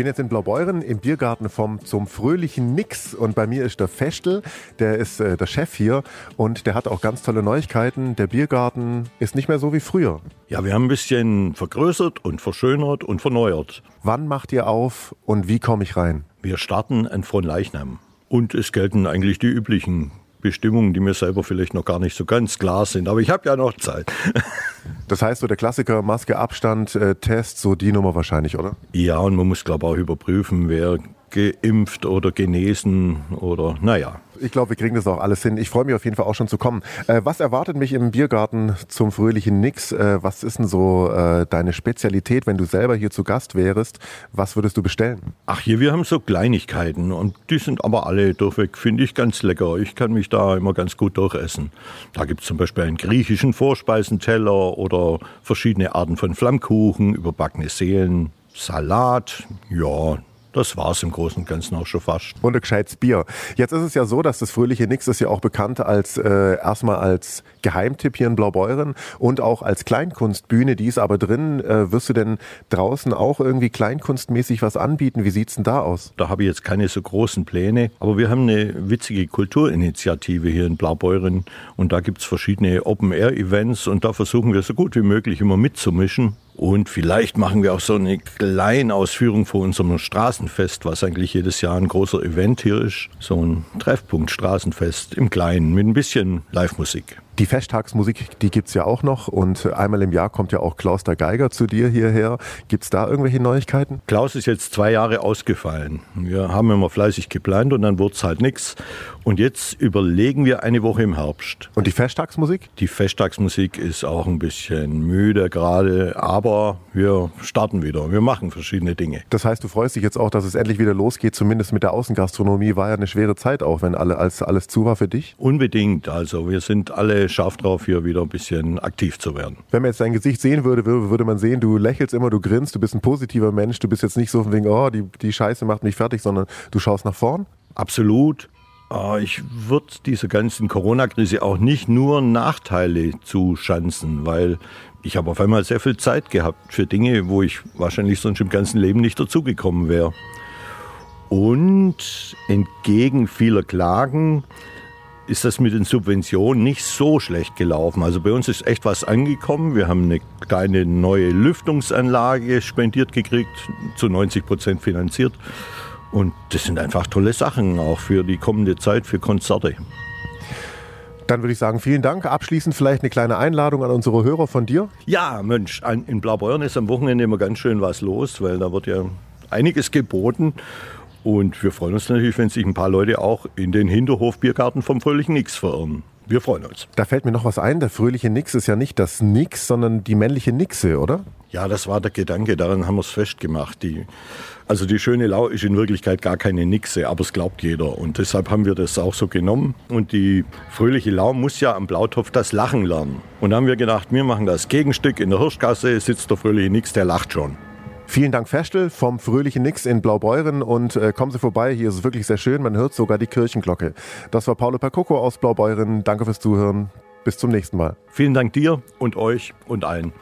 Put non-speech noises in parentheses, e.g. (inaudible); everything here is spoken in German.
bin jetzt in Blaubeuren im Biergarten vom zum fröhlichen Nix und bei mir ist der Festel, der ist äh, der Chef hier und der hat auch ganz tolle Neuigkeiten. Der Biergarten ist nicht mehr so wie früher. Ja, wir haben ein bisschen vergrößert und verschönert und verneuert. Wann macht ihr auf und wie komme ich rein? Wir starten an Fronleichnam. Und es gelten eigentlich die üblichen Bestimmungen, die mir selber vielleicht noch gar nicht so ganz klar sind. Aber ich habe ja noch Zeit. (laughs) Das heißt, so der Klassiker Maske, Abstand, äh, Test, so die Nummer wahrscheinlich, oder? Ja, und man muss, glaube ich, auch überprüfen, wer geimpft oder genesen oder naja. Ich glaube, wir kriegen das auch alles hin. Ich freue mich auf jeden Fall auch schon zu kommen. Äh, was erwartet mich im Biergarten zum fröhlichen Nix? Äh, was ist denn so äh, deine Spezialität, wenn du selber hier zu Gast wärst? Was würdest du bestellen? Ach, hier, wir haben so Kleinigkeiten und die sind aber alle durchweg, finde ich, ganz lecker. Ich kann mich da immer ganz gut durchessen. Da gibt es zum Beispiel einen griechischen Vorspeisenteller oder verschiedene Arten von Flammkuchen, überbackene Seelen, Salat, ja, das war es im Großen und Ganzen auch schon fast. Und ein gescheites Bier. Jetzt ist es ja so, dass das Fröhliche Nix ist ja auch bekannt als äh, erstmal als Geheimtipp hier in Blaubeuren und auch als Kleinkunstbühne. Die ist aber drin. Äh, wirst du denn draußen auch irgendwie kleinkunstmäßig was anbieten? Wie sieht's denn da aus? Da habe ich jetzt keine so großen Pläne, aber wir haben eine witzige Kulturinitiative hier in Blaubeuren und da gibt's verschiedene Open-Air-Events und da versuchen wir so gut wie möglich immer mitzumischen. Und vielleicht machen wir auch so eine kleine Ausführung vor unserem Straßenfest, was eigentlich jedes Jahr ein großer Event hier ist. So ein Treffpunkt Straßenfest im Kleinen mit ein bisschen Live-Musik. Die Festtagsmusik, die gibt's ja auch noch und einmal im Jahr kommt ja auch Klaus der Geiger zu dir hierher. Gibt's da irgendwelche Neuigkeiten? Klaus ist jetzt zwei Jahre ausgefallen. Wir haben immer fleißig geplant und dann wird's halt nix. Und jetzt überlegen wir eine Woche im Herbst. Und die Festtagsmusik? Die Festtagsmusik ist auch ein bisschen müde gerade, aber wir starten wieder. Wir machen verschiedene Dinge. Das heißt, du freust dich jetzt auch, dass es endlich wieder losgeht, zumindest mit der Außengastronomie. War ja eine schwere Zeit auch, wenn alle, als alles zu war für dich? Unbedingt. Also wir sind alle scharf drauf, hier wieder ein bisschen aktiv zu werden. Wenn man jetzt dein Gesicht sehen würde, würde man sehen, du lächelst immer, du grinst, du bist ein positiver Mensch, du bist jetzt nicht so von wegen, oh, die, die Scheiße macht mich fertig, sondern du schaust nach vorn. Absolut. Ah, ich würde dieser ganzen Corona-Krise auch nicht nur Nachteile zuschanzen, weil ich habe auf einmal sehr viel Zeit gehabt für Dinge, wo ich wahrscheinlich sonst im ganzen Leben nicht dazugekommen wäre. Und entgegen vieler Klagen ist das mit den Subventionen nicht so schlecht gelaufen. Also bei uns ist echt was angekommen. Wir haben eine kleine neue Lüftungsanlage spendiert gekriegt, zu 90 Prozent finanziert. Und das sind einfach tolle Sachen, auch für die kommende Zeit, für Konzerte. Dann würde ich sagen, vielen Dank. Abschließend vielleicht eine kleine Einladung an unsere Hörer von dir. Ja, Mensch, in Blaubeuren ist am Wochenende immer ganz schön was los, weil da wird ja einiges geboten. Und wir freuen uns natürlich, wenn sich ein paar Leute auch in den Hinterhof-Biergarten vom Fröhlichen Nix verirren. Wir freuen uns. Da fällt mir noch was ein. Der fröhliche Nix ist ja nicht das Nix, sondern die männliche Nixe, oder? Ja, das war der Gedanke. Daran haben wir es festgemacht. Die, also die schöne Lau ist in Wirklichkeit gar keine Nixe, aber es glaubt jeder. Und deshalb haben wir das auch so genommen. Und die fröhliche Lau muss ja am Blautopf das Lachen lernen. Und da haben wir gedacht, wir machen das Gegenstück. In der Hirschgasse sitzt der fröhliche Nix, der lacht schon. Vielen Dank, Festel vom Fröhlichen Nix in Blaubeuren und äh, kommen Sie vorbei. Hier ist es wirklich sehr schön. Man hört sogar die Kirchenglocke. Das war Paulo Percoco aus Blaubeuren. Danke fürs Zuhören. Bis zum nächsten Mal. Vielen Dank dir und euch und allen.